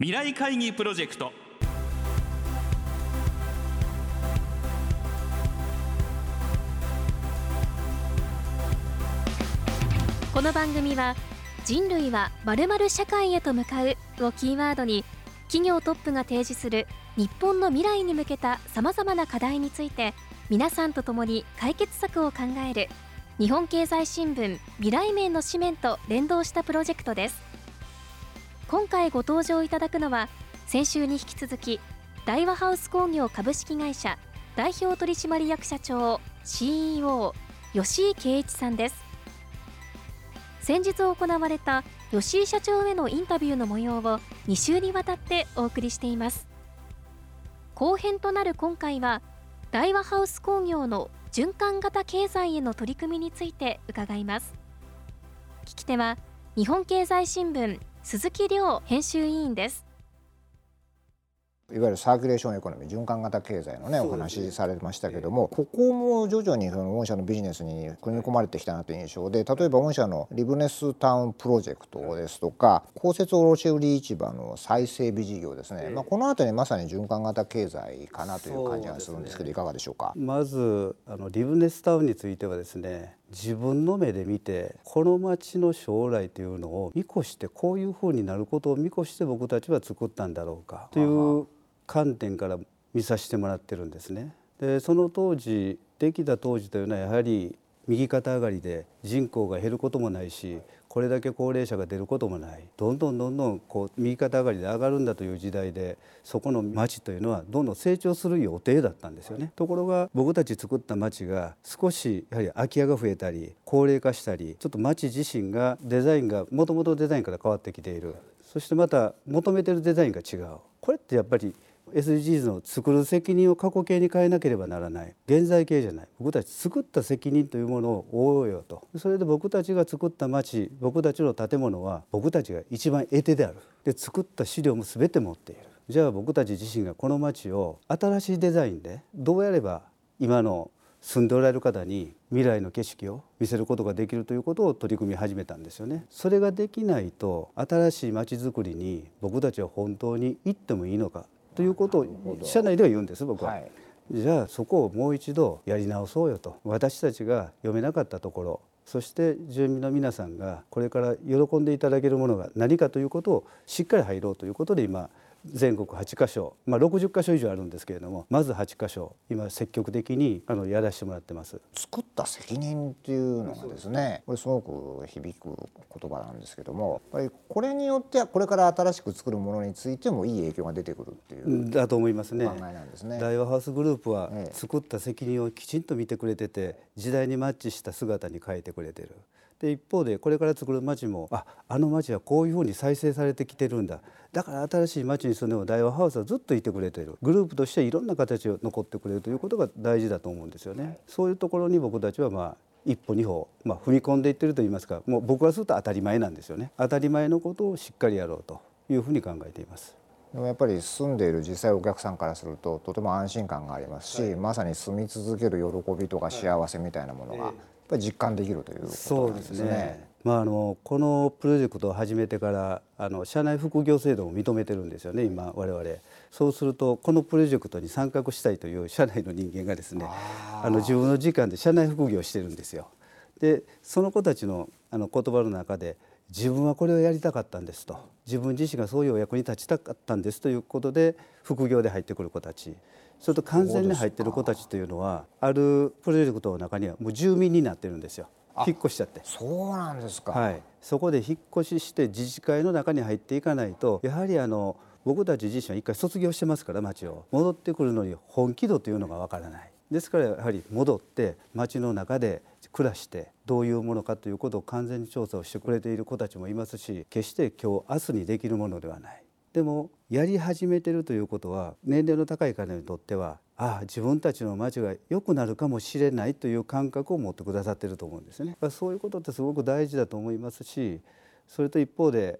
未来会議プロジェクト。この番組は人類はまるまる社会へと向かうをキーワードに企業トップが提示する日本の未来に向けたさまざまな課題について皆さんと共に解決策を考える日本経済新聞未来面の紙面と連動したプロジェクトです。今回ご登場いただくのは先週に引き続き大和ハウス工業株式会社代表取締役社長 CEO 吉井圭一さんです。先日行われた吉井社長へのインタビューの模様を2週にわたってお送りしています。後編となる今回は大和ハウス工業の循環型経済への取り組みについて伺います。聞き手は日本経済新聞鈴木亮編集委員です。いわゆるサーキュレーションエコノミー循環型経済のねお話しされましたけどもここも徐々にその御社のビジネスに組み込まれてきたなという印象で例えば御社のリブネスタウンプロジェクトですとか公設卸売市場の再整備事業ですね、まあ、この辺りまさに循環型経済かなという感じがするんですけどいかがでしょうか？まずあのリブネスタウンについてはですね自分の目で見てこの町の将来というのを見越してこういうふうになることを見越して僕たちは作ったんだろうかという観点から見させてもらってるんですね。でその当時できた当時というのはやはり右肩上がりで人口が減ることもないしこれだけ高齢者が出ることもない。どんどんどんどんこう右肩上がりで上がるんだという時代でそこの町というのはどんどん成長する予定だったんですよね。ところが僕たち作った町が少しやはり空き家が増えたり高齢化したりちょっと町自身がデザインがもともとデザインから変わってきている。そしてまた求めてるデザインが違う。これってやっぱり SDGs の作る責任を過去形に変えなければならない。現在形じゃない。僕たち作った責任というものを負おうよと。それで僕たちが作った町僕たちの建物は僕たちが一番得手である。で作った資料も全て持っている。じゃあ僕たち自身がこの町を新しいデザインでどうやれば今の住んでおられる方に未来の景色を見せることができるということを取り組み始めたんですよね。それができないと新しい町づくりに僕たちは本当に行ってもいいのか。ということを社内では言うんです僕は、はい、じゃあそこをもう一度やり直そうよと。私たちが読めなかったところそして住民の皆さんがこれから喜んでいただけるものが何かということをしっかり入ろうということで今全国8カ所、まあ、60カ所以上あるんですけれどもまず8カ所今積極的にあのやらせてもらってます。作った責任っていうのがですねこれすごく響く言葉なんですけどもやっぱりこれによってはこれから新しく作るものについてもいい影響が出てくるっていうだと思いますね。考えなんですね。大和ハウスグループは作った責任をきちんと見てくれてて時代にマッチした姿に変えてくれてるで一方でこれから作る町もああの町はこういうふうに再生されてきてるんだ。だから新しい町に住んでも大和ハウスはずっといてくれてる。グループとしていろんな形を残ってくれるということが大事だと思うんですよね。そういうところに僕たちはまあ一歩二歩、まあ、踏み込んでいってると言いますかもう僕がすると当たり前なんですよね。当たり前のことをしっかりやろうというふうに考えています。でもやっぱり住んでいる実際お客さんからするととても安心感がありますし、はい、まさに住み続ける喜びとか幸せみたいなものが、ぱり実感できるということですね。そうですねまあ、あのこのプロジェクトを始めてからあの社内副業制度を認めてるんですよね今我々そうするとこのプロジェクトに参画したいという社内の人間がですねあの自分の時間で社内副業をしてるんですよ。でその子たちのあの言葉の中で自分はこれをやりたかったんですと。自分自身がそういうお役に立ちたかったんですということで副業で入ってくる子たち。それと完全に入ってる子たちというのはあるプロジェクトの中にはもう住民になってるんですよ。引っ越しちゃって。そうなんですか、はい、そこで引っ越しして自治会の中に入っていかないとやはりあの僕たち自身は一回卒業してますから町を。戻ってくるのに本気度というのがわからないですからやはり戻って町の中で暮らしてどういうものかということを完全に調査をしてくれている子たちもいますし決して今日明日にできるものではないでもやり始めてるということは年齢の高い方にとってはああ自分たちの町が良くなるかもしれないという感覚を持ってくださってると思うんですね。そういうことってすごく大事だと思いますしそれと一方で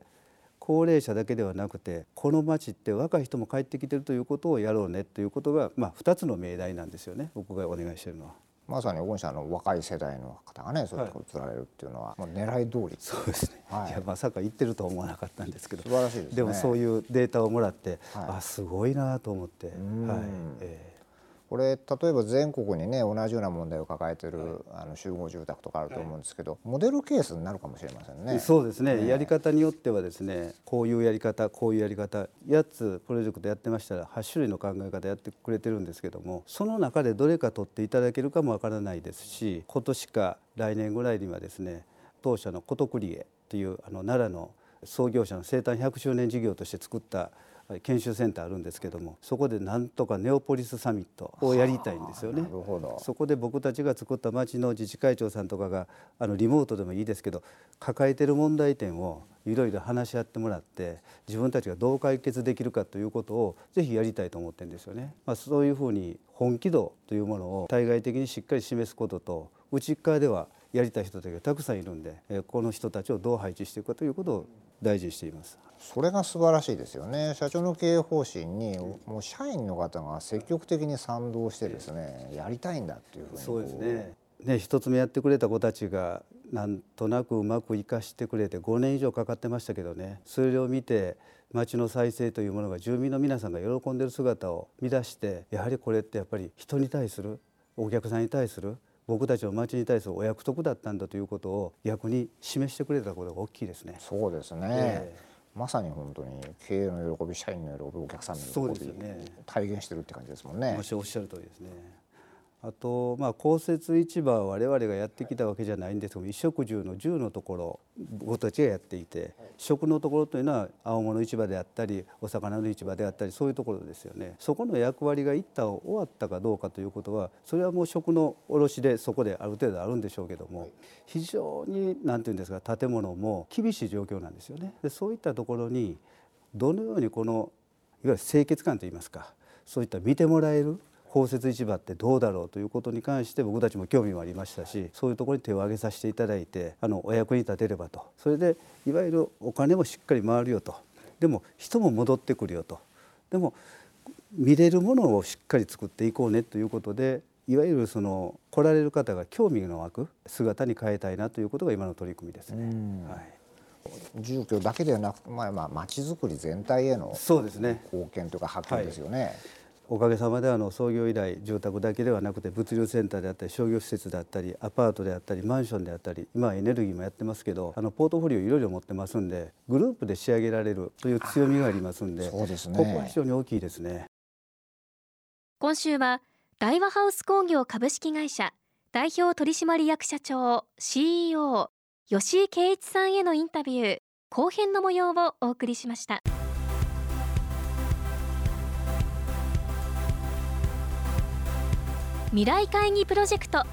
高齢者だけではなくてこの町って若い人も帰ってきてるということをやろうねということが、まあ、2つの命題なんですよね。僕がお願いしてるのは。まさに御社の若い世代の方がねそういうところ釣られるっていうのは、もう狙い通り。そうですね、はい、いやまさか言ってるとは思わなかったんですけど。素晴らしいです、ね、でもそういうデータをもらって、はい、あすごいなと思って、はい。えーこれ例えば全国にね同じような問題を抱えてる、はい、あの集合住宅とかあると思うんですけど、はい、モデルケースになるかもしれませんね。そうですね、ね、やり方によってはですねこういうやり方こういうやり方8つプロジェクトやってましたら8種類の考え方やってくれてるんですけどもその中でどれか取っていただけるかもわからないですし今年か来年ぐらいにはですね当社の琴栗家というあの奈良の創業者の生誕100周年事業として作った研修センターあるんですけどもそこでなんとかネオポリスサミットをやりたいんですよね。そこで僕たちが作った町の自治会長さんとかがあのリモートでもいいですけど抱えてる問題点をいろいろ話し合ってもらって自分たちがどう解決できるかということをぜひやりたいと思ってるんですよね。まあ、そういうふうに本気度というものを対外的にしっかり示すことと内側ではやりたい人たちがたくさんいるんでこの人たちをどう配置していくかということを大事にしています。それが素晴らしいですよね。社長の経営方針にもう社員の方が積極的に賛同してですねやりたいんだっていうふうにそうですね。ね一つ目やってくれた子たちがなんとなくうまく生かしてくれて5年以上かかってましたけどねそれを見て町の再生というものが住民の皆さんが喜んでる姿を見出してやはりこれってやっぱり人に対するお客さんに対する僕たちの町に対するお約束だったんだということを逆に示してくれたことが大きいですね。そうですね、えー、まさに本当に経営の喜び社員の喜びお客さんの喜び、ね、体現してるって感じですもんね。おっしゃる通りですね。あと、まあ、公設市場は我々がやってきたわけじゃないんですけど衣食住の住のところ僕たちがやっていて食のところというのは青物市場であったりお魚の市場であったりそういうところですよねそこの役割が一旦終わったかどうかということはそれはもう食の卸でそこである程度あるんでしょうけども非常に何て言うんですか建物も厳しい状況なんですよね。でそういったところにどのようにこのいわゆる清潔感といいますかそういった見てもらえる公設市場ってどうだろうということに関して僕たちも興味もありましたしそういうところに手を挙げさせていただいてあのお役に立てればと。それでいわゆるお金もしっかり回るよと。でも人も戻ってくるよと。でも見れるものをしっかり作っていこうねということでいわゆるその来られる方が興味の湧く姿に変えたいなということが今の取り組みですね。はい、住居だけではなく、まあ、まあ町づくり全体への貢献というか発見ですよね。おかげさまであの創業以来住宅だけではなくて物流センターであったり商業施設であったりアパートであったりマンションであったり今はエネルギーもやってますけどあのポートフォリオいろいろ持ってますんでグループで仕上げられるという強みがありますんでそうですねここは非常に大きいですね今週は大和ハウス工業株式会社代表取締役社長 CEO 吉井圭一さんへのインタビュー後編の模様をお送りしました。未来会議プロジェクト。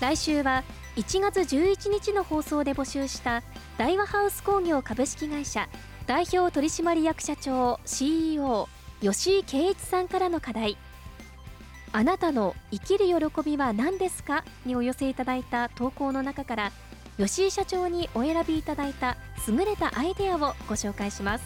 来週は1月11日の放送で募集した大和ハウス工業株式会社代表取締役社長 CEO 吉井圭一さんからの課題。あなたの生きる喜びは何ですか？にお寄せいただいた投稿の中から吉井社長にお選びいただいた優れたアイデアをご紹介します。